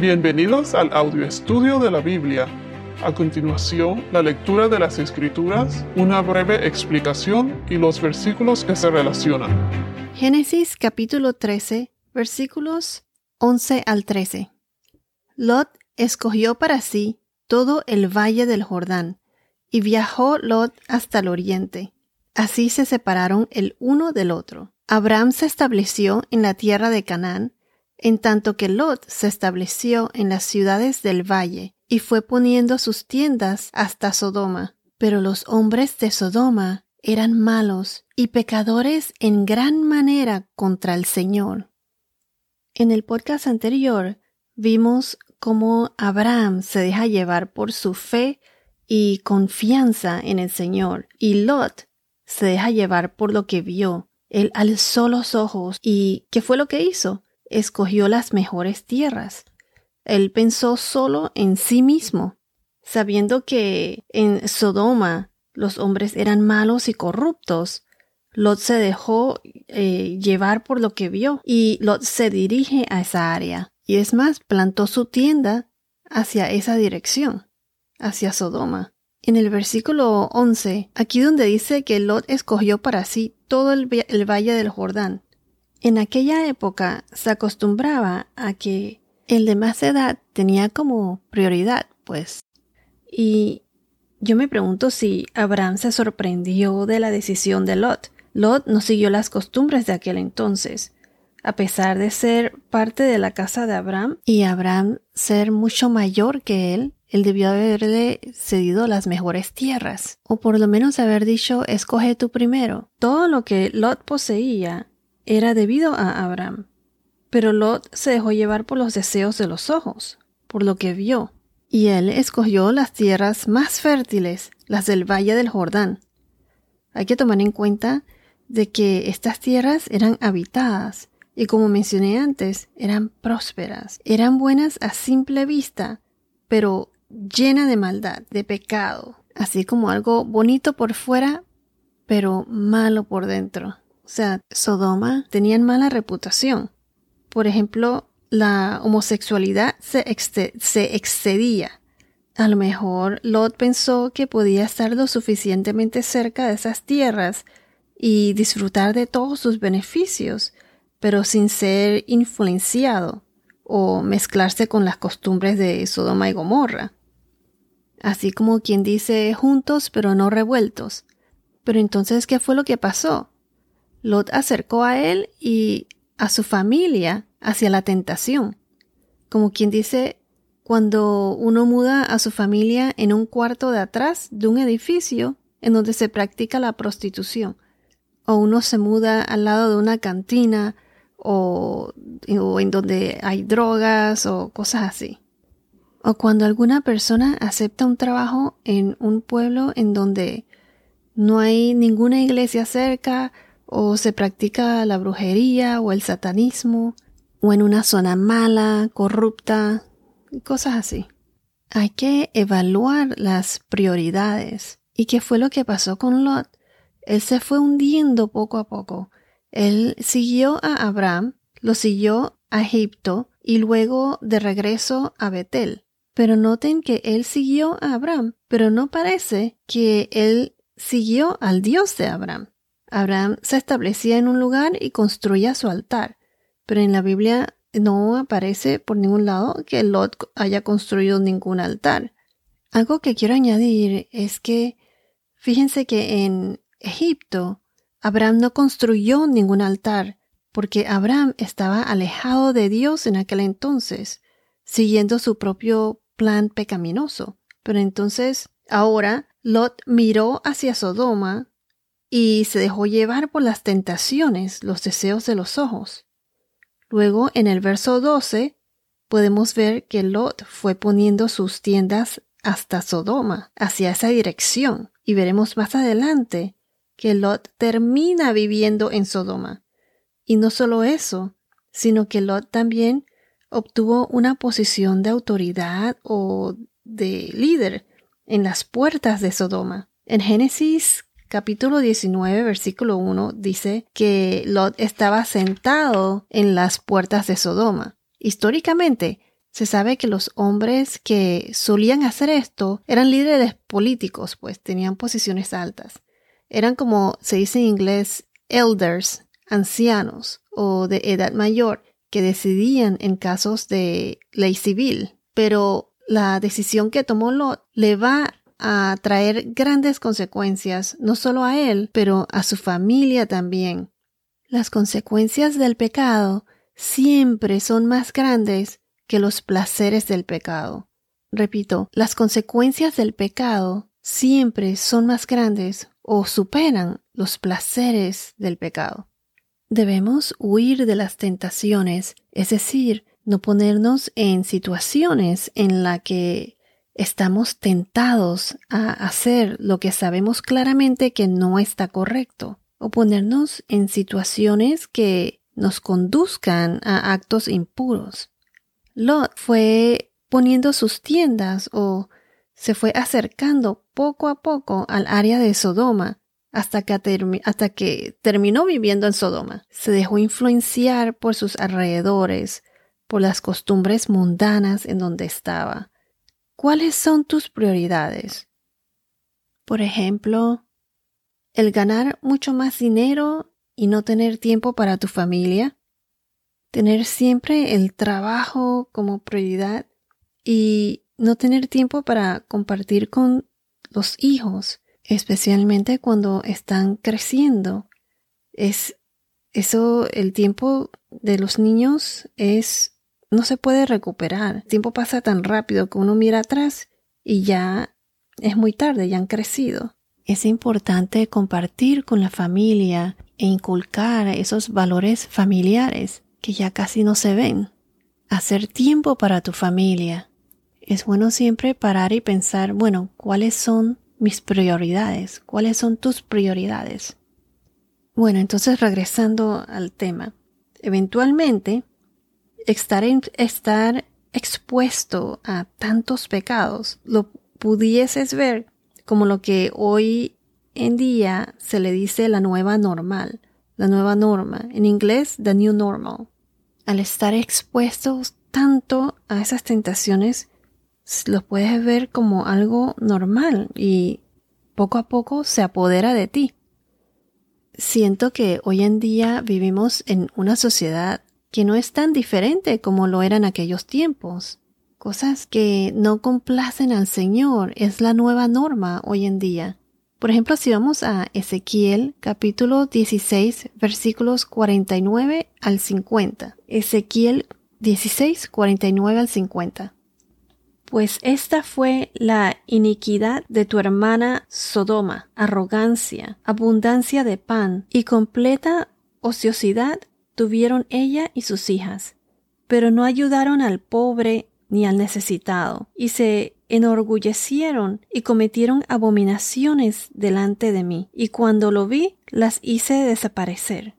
Bienvenidos al audio estudio de la Biblia. A continuación, la lectura de las Escrituras, una breve explicación y los versículos que se relacionan. Génesis capítulo 13, versículos 11 al 13. Lot escogió para sí todo el valle del Jordán, y viajó Lot hasta el oriente. Así se separaron el uno del otro. Abraham se estableció en la tierra de Canaán, en tanto que Lot se estableció en las ciudades del valle y fue poniendo sus tiendas hasta Sodoma. Pero los hombres de Sodoma eran malos y pecadores en gran manera contra el Señor. En el podcast anterior vimos cómo Abraham se deja llevar por su fe y confianza en el Señor, y Lot se deja llevar por lo que vio. Él alzó los ojos y ¿qué fue lo que hizo? Escogió las mejores tierras. Él pensó solo en sí mismo, sabiendo que en Sodoma los hombres eran malos y corruptos. Lot se dejó eh, llevar por lo que vio y Lot se dirige a esa área. Y es más, plantó su tienda hacia esa dirección, hacia Sodoma. En el versículo 11, aquí donde dice que Lot escogió para sí todo el valle del Jordán, en aquella época se acostumbraba a que el de más edad tenía como prioridad, pues. Y yo me pregunto si Abraham se sorprendió de la decisión de Lot. Lot no siguió las costumbres de aquel entonces. A pesar de ser parte de la casa de Abraham y Abraham ser mucho mayor que él, él debió haberle cedido las mejores tierras, o por lo menos haber dicho escoge tú primero. Todo lo que Lot poseía era debido a Abraham. Pero Lot se dejó llevar por los deseos de los ojos, por lo que vio, y él escogió las tierras más fértiles, las del valle del Jordán. Hay que tomar en cuenta de que estas tierras eran habitadas y como mencioné antes, eran prósperas, eran buenas a simple vista, pero llena de maldad, de pecado, así como algo bonito por fuera, pero malo por dentro. Sea, Sodoma tenían mala reputación. Por ejemplo, la homosexualidad se, se excedía. A lo mejor Lot pensó que podía estar lo suficientemente cerca de esas tierras y disfrutar de todos sus beneficios, pero sin ser influenciado o mezclarse con las costumbres de Sodoma y Gomorra. Así como quien dice juntos pero no revueltos. Pero entonces, ¿qué fue lo que pasó? Lot acercó a él y a su familia hacia la tentación. Como quien dice, cuando uno muda a su familia en un cuarto de atrás de un edificio en donde se practica la prostitución, o uno se muda al lado de una cantina o, o en donde hay drogas o cosas así. O cuando alguna persona acepta un trabajo en un pueblo en donde no hay ninguna iglesia cerca o se practica la brujería o el satanismo, o en una zona mala, corrupta, cosas así. Hay que evaluar las prioridades. ¿Y qué fue lo que pasó con Lot? Él se fue hundiendo poco a poco. Él siguió a Abraham, lo siguió a Egipto y luego de regreso a Betel. Pero noten que él siguió a Abraham, pero no parece que él siguió al Dios de Abraham. Abraham se establecía en un lugar y construía su altar, pero en la Biblia no aparece por ningún lado que Lot haya construido ningún altar. Algo que quiero añadir es que fíjense que en Egipto Abraham no construyó ningún altar porque Abraham estaba alejado de Dios en aquel entonces, siguiendo su propio plan pecaminoso. Pero entonces ahora Lot miró hacia Sodoma y se dejó llevar por las tentaciones, los deseos de los ojos. Luego, en el verso 12, podemos ver que Lot fue poniendo sus tiendas hasta Sodoma, hacia esa dirección, y veremos más adelante que Lot termina viviendo en Sodoma. Y no solo eso, sino que Lot también obtuvo una posición de autoridad o de líder en las puertas de Sodoma. En Génesis capítulo 19, versículo 1 dice que Lot estaba sentado en las puertas de Sodoma. Históricamente, Se sabe que los hombres que solían hacer esto eran líderes políticos, pues tenían posiciones altas. Eran como se dice en inglés elders, ancianos o de edad mayor, que decidían en casos de ley civil. Pero la decisión que tomó Lot le va a traer grandes consecuencias, no solo a él, pero a su familia también. Las consecuencias del pecado siempre son más grandes que los placeres del pecado. Repito, las consecuencias del pecado siempre son más grandes o superan los placeres del pecado. Debemos huir de las tentaciones, es decir, no ponernos en situaciones en las que estamos tentados a hacer lo que sabemos claramente que no está correcto, o ponernos en situaciones que nos conduzcan a actos impuros. Lot fue poniendo sus tiendas o se fue acercando poco a poco al área de Sodoma hasta que, hasta que terminó viviendo en Sodoma. Se dejó influenciar por sus alrededores, por las costumbres mundanas en donde estaba. ¿Cuáles son tus prioridades? Por ejemplo, el ganar mucho más dinero y no tener tiempo para tu familia, tener siempre el trabajo como prioridad y no tener tiempo para compartir con los hijos, especialmente cuando están creciendo. Es eso, el tiempo de los niños es, no se puede recuperar. El tiempo pasa tan rápido que uno mira atrás y ya es muy tarde, ya han crecido. Es importante compartir con la familia e inculcar esos valores familiares que ya casi no se ven. Hacer tiempo para tu familia. Es bueno siempre parar y pensar, bueno, ¿cuáles son mis prioridades? ¿Cuáles son tus prioridades? Bueno, entonces regresando al tema. Eventualmente, estar, estar expuesto a tantos pecados lo pudieses ver como lo que hoy en día se le dice la nueva normal, la nueva norma, en inglés the new normal. Al estar expuestos tanto a esas tentaciones, lo puedes ver como algo normal y poco a poco se apodera de ti. Siento que hoy en día vivimos en una sociedad que no es tan diferente como lo era en aquellos tiempos. Cosas que no complacen al Señor es la nueva norma hoy en día. Por ejemplo, si vamos a Ezequiel capítulo 16 versículos 49 al 50. Ezequiel 16, 49 al 50. Pues esta fue la iniquidad de tu hermana Sodoma, arrogancia, abundancia de pan y completa ociosidad tuvieron ella y sus hijas, pero no ayudaron al pobre ni al necesitado, y se enorgullecieron y cometieron abominaciones delante de mí, y cuando lo vi, las hice desaparecer.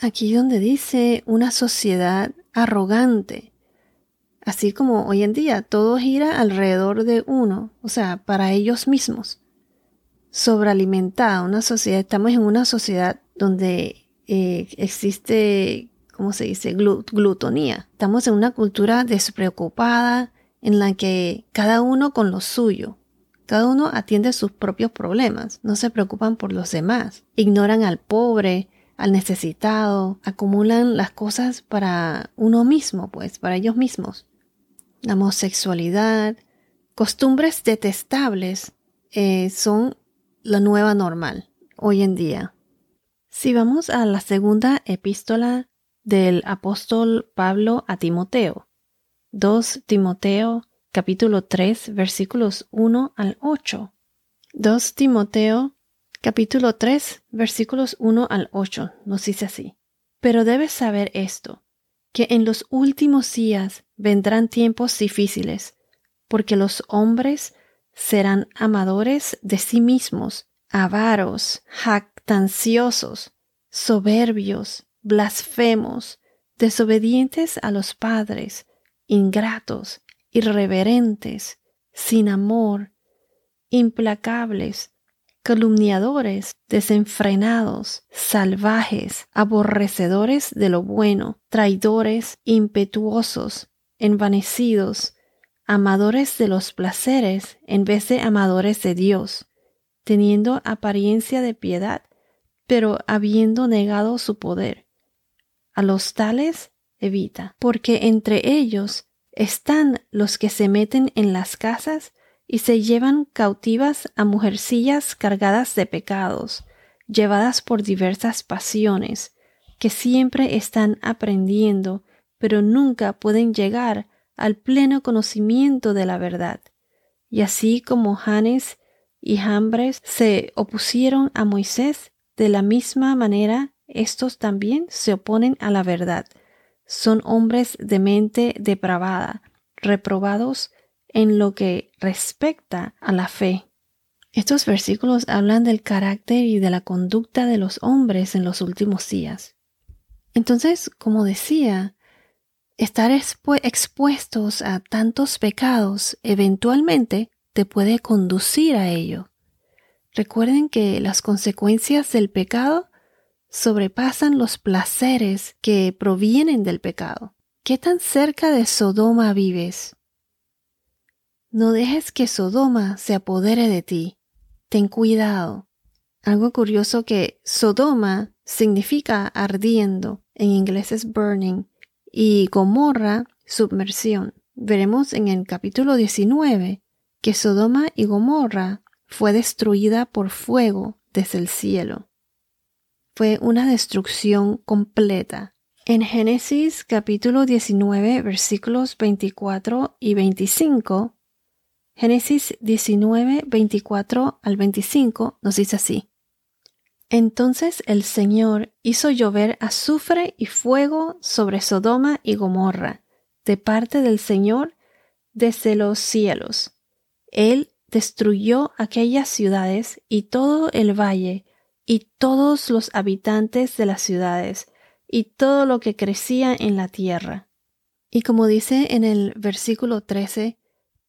Aquí donde dice una sociedad arrogante, así como hoy en día todo gira alrededor de uno, o sea, para ellos mismos. Sobrealimentada, una sociedad, estamos en una sociedad donde eh, existe, ¿cómo se dice?, glutonía. Estamos en una cultura despreocupada, en la que cada uno con lo suyo, cada uno atiende sus propios problemas, no se preocupan por los demás, ignoran al pobre, al necesitado, acumulan las cosas para uno mismo, pues, para ellos mismos. La homosexualidad, costumbres detestables eh, son la nueva normal hoy en día. Si vamos a la segunda epístola del apóstol Pablo a Timoteo, 2 Timoteo capítulo 3 versículos 1 al 8. 2 Timoteo capítulo 3 versículos 1 al 8 nos dice así. Pero debes saber esto, que en los últimos días vendrán tiempos difíciles, porque los hombres serán amadores de sí mismos, avaros, jactanciosos, soberbios, blasfemos, desobedientes a los padres, ingratos, irreverentes, sin amor, implacables, calumniadores, desenfrenados, salvajes, aborrecedores de lo bueno, traidores, impetuosos, envanecidos, amadores de los placeres en vez de amadores de Dios, teniendo apariencia de piedad, pero habiendo negado su poder. A los tales evita, porque entre ellos están los que se meten en las casas y se llevan cautivas a mujercillas cargadas de pecados, llevadas por diversas pasiones, que siempre están aprendiendo, pero nunca pueden llegar al pleno conocimiento de la verdad. Y así como Janes y Jambres se opusieron a Moisés, de la misma manera estos también se oponen a la verdad. Son hombres de mente depravada, reprobados en lo que respecta a la fe. Estos versículos hablan del carácter y de la conducta de los hombres en los últimos días. Entonces, como decía, estar expuestos a tantos pecados eventualmente te puede conducir a ello. Recuerden que las consecuencias del pecado sobrepasan los placeres que provienen del pecado. ¿Qué tan cerca de Sodoma vives? No dejes que Sodoma se apodere de ti. Ten cuidado. Algo curioso que Sodoma significa ardiendo, en inglés es burning, y Gomorra, submersión. Veremos en el capítulo 19 que Sodoma y Gomorra fue destruida por fuego desde el cielo. Fue una destrucción completa. En Génesis capítulo 19 versículos 24 y 25, Génesis 19, 24 al 25 nos dice así. Entonces el Señor hizo llover azufre y fuego sobre Sodoma y Gomorra, de parte del Señor desde los cielos. Él destruyó aquellas ciudades y todo el valle, y todos los habitantes de las ciudades, y todo lo que crecía en la tierra. Y como dice en el versículo 13,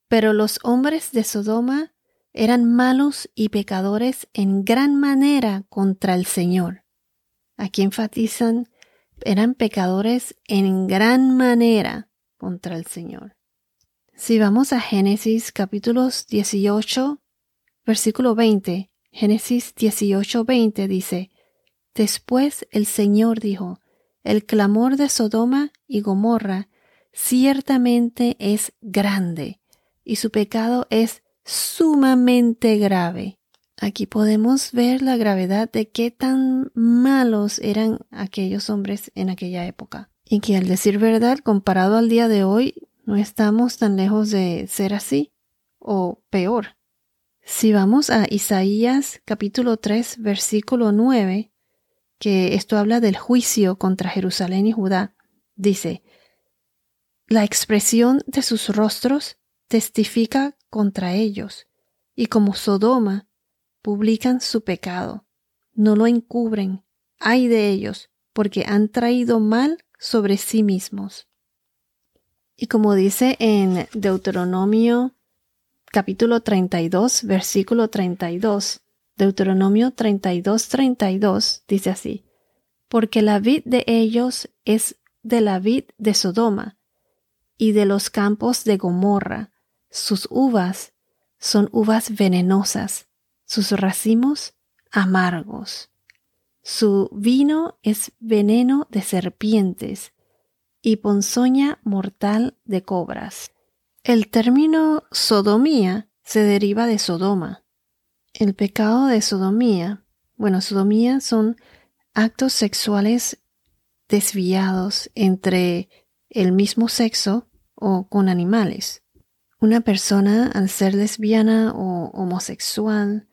pero los hombres de Sodoma eran malos y pecadores en gran manera contra el Señor. Aquí enfatizan, eran pecadores en gran manera contra el Señor. Si vamos a Génesis capítulos 18, versículo 20, Génesis 18, 20 dice, Después el Señor dijo, el clamor de Sodoma y Gomorra ciertamente es grande, y su pecado es sumamente grave. Aquí podemos ver la gravedad de qué tan malos eran aquellos hombres en aquella época. Y que al decir verdad, comparado al día de hoy, no estamos tan lejos de ser así, o peor. Si vamos a Isaías capítulo 3 versículo 9, que esto habla del juicio contra Jerusalén y Judá, dice, La expresión de sus rostros testifica contra ellos, y como Sodoma, publican su pecado, no lo encubren, ay de ellos, porque han traído mal sobre sí mismos. Y como dice en Deuteronomio capítulo 32, versículo 32, Deuteronomio 32, 32, dice así, porque la vid de ellos es de la vid de Sodoma y de los campos de Gomorra, sus uvas son uvas venenosas, sus racimos amargos. Su vino es veneno de serpientes y ponzoña mortal de cobras. El término sodomía se deriva de Sodoma. El pecado de sodomía, bueno, sodomía son actos sexuales desviados entre el mismo sexo o con animales. Una persona, al ser lesbiana o homosexual,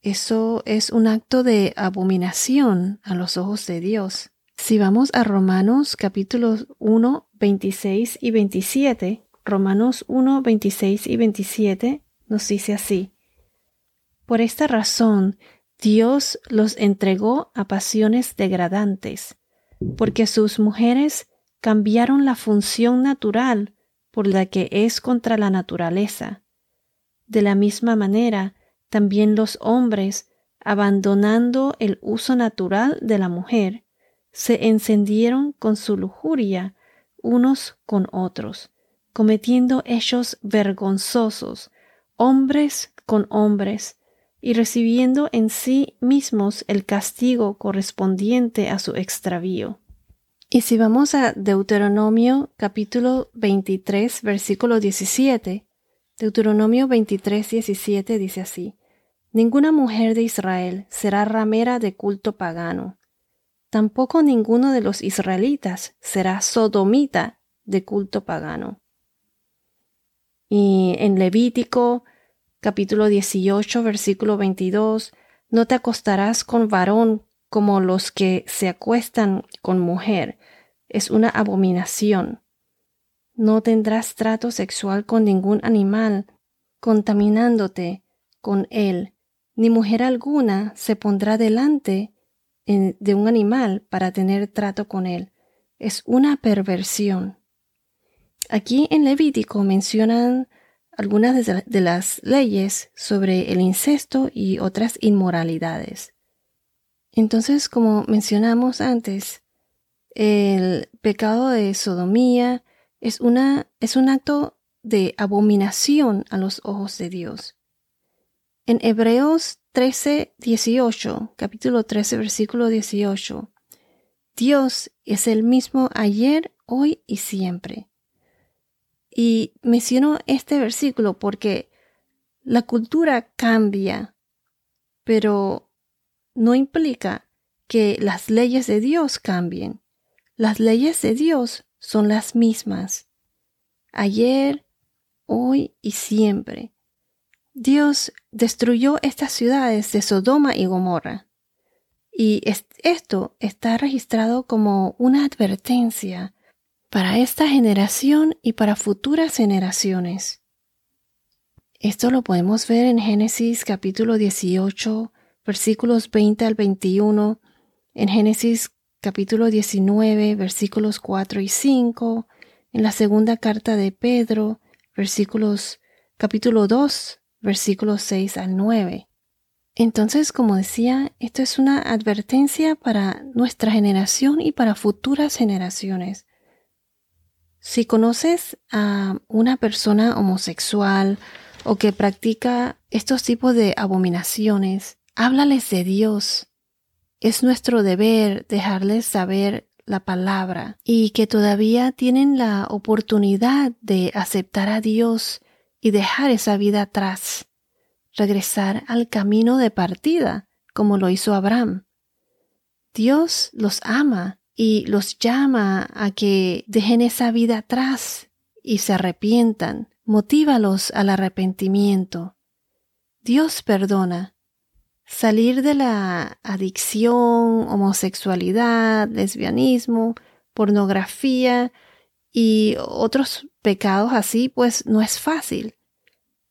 eso es un acto de abominación a los ojos de Dios. Si vamos a Romanos capítulos 1, 26 y 27, Romanos 1, 26 y 27 nos dice así. Por esta razón, Dios los entregó a pasiones degradantes, porque sus mujeres cambiaron la función natural por la que es contra la naturaleza. De la misma manera, también los hombres, abandonando el uso natural de la mujer, se encendieron con su lujuria unos con otros, cometiendo hechos vergonzosos, hombres con hombres, y recibiendo en sí mismos el castigo correspondiente a su extravío. Y si vamos a Deuteronomio capítulo 23, versículo 17, Deuteronomio 23, 17 dice así, Ninguna mujer de Israel será ramera de culto pagano. Tampoco ninguno de los israelitas será sodomita de culto pagano. Y en Levítico capítulo 18, versículo 22, no te acostarás con varón como los que se acuestan con mujer. Es una abominación. No tendrás trato sexual con ningún animal, contaminándote con él, ni mujer alguna se pondrá delante de un animal para tener trato con él. Es una perversión. Aquí en Levítico mencionan algunas de las leyes sobre el incesto y otras inmoralidades. Entonces, como mencionamos antes, el pecado de sodomía es, una, es un acto de abominación a los ojos de Dios. En Hebreos 13, 18, capítulo 13, versículo 18, Dios es el mismo ayer, hoy y siempre. Y menciono este versículo porque la cultura cambia, pero no implica que las leyes de Dios cambien. Las leyes de Dios son las mismas. Ayer, hoy y siempre. Dios destruyó estas ciudades de Sodoma y Gomorra. Y esto está registrado como una advertencia para esta generación y para futuras generaciones. Esto lo podemos ver en Génesis capítulo 18, versículos 20 al 21, en Génesis capítulo 19, versículos 4 y 5, en la segunda carta de Pedro, versículos capítulo 2, versículos 6 al 9. Entonces, como decía, esto es una advertencia para nuestra generación y para futuras generaciones. Si conoces a una persona homosexual o que practica estos tipos de abominaciones, háblales de Dios. Es nuestro deber dejarles saber la palabra y que todavía tienen la oportunidad de aceptar a Dios y dejar esa vida atrás, regresar al camino de partida, como lo hizo Abraham. Dios los ama y los llama a que dejen esa vida atrás y se arrepientan. Motívalos al arrepentimiento. Dios perdona. Salir de la adicción, homosexualidad, lesbianismo, pornografía y otros pecados así, pues no es fácil.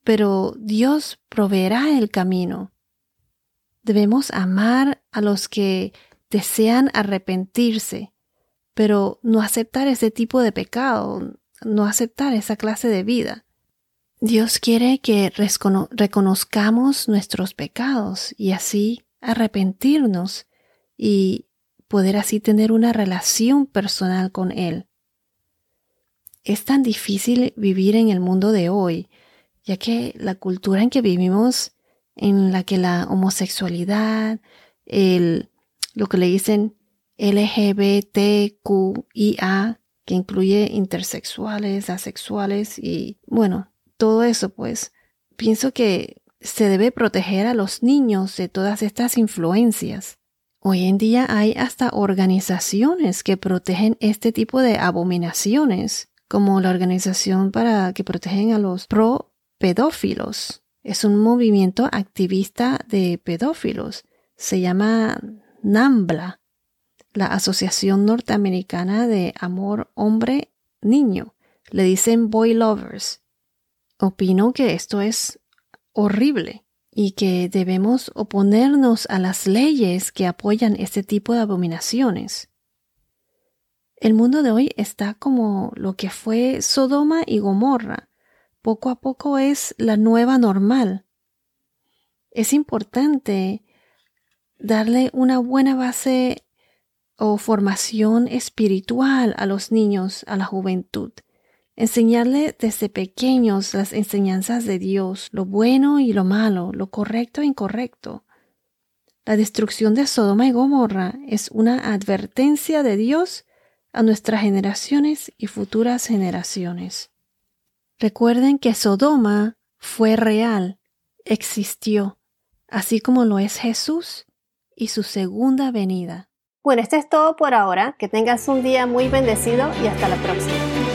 Pero Dios proveerá el camino. Debemos amar a los que desean arrepentirse, pero no aceptar ese tipo de pecado, no aceptar esa clase de vida. Dios quiere que reconozcamos nuestros pecados y así arrepentirnos y poder así tener una relación personal con Él. Es tan difícil vivir en el mundo de hoy, ya que la cultura en que vivimos, en la que la homosexualidad, el lo que le dicen LGBTQIA, que incluye intersexuales, asexuales y bueno, todo eso pues. Pienso que se debe proteger a los niños de todas estas influencias. Hoy en día hay hasta organizaciones que protegen este tipo de abominaciones, como la organización para que protegen a los pro pedófilos. Es un movimiento activista de pedófilos. Se llama NAMBLA, la Asociación Norteamericana de Amor Hombre-Niño. Le dicen Boy Lovers. Opino que esto es horrible y que debemos oponernos a las leyes que apoyan este tipo de abominaciones. El mundo de hoy está como lo que fue Sodoma y Gomorra. Poco a poco es la nueva normal. Es importante darle una buena base o formación espiritual a los niños, a la juventud. enseñarle desde pequeños las enseñanzas de Dios, lo bueno y lo malo, lo correcto e incorrecto. La destrucción de Sodoma y Gomorra es una advertencia de Dios a nuestras generaciones y futuras generaciones. Recuerden que Sodoma fue real, existió, así como lo es Jesús y su segunda venida. Bueno, esto es todo por ahora. Que tengas un día muy bendecido y hasta la próxima.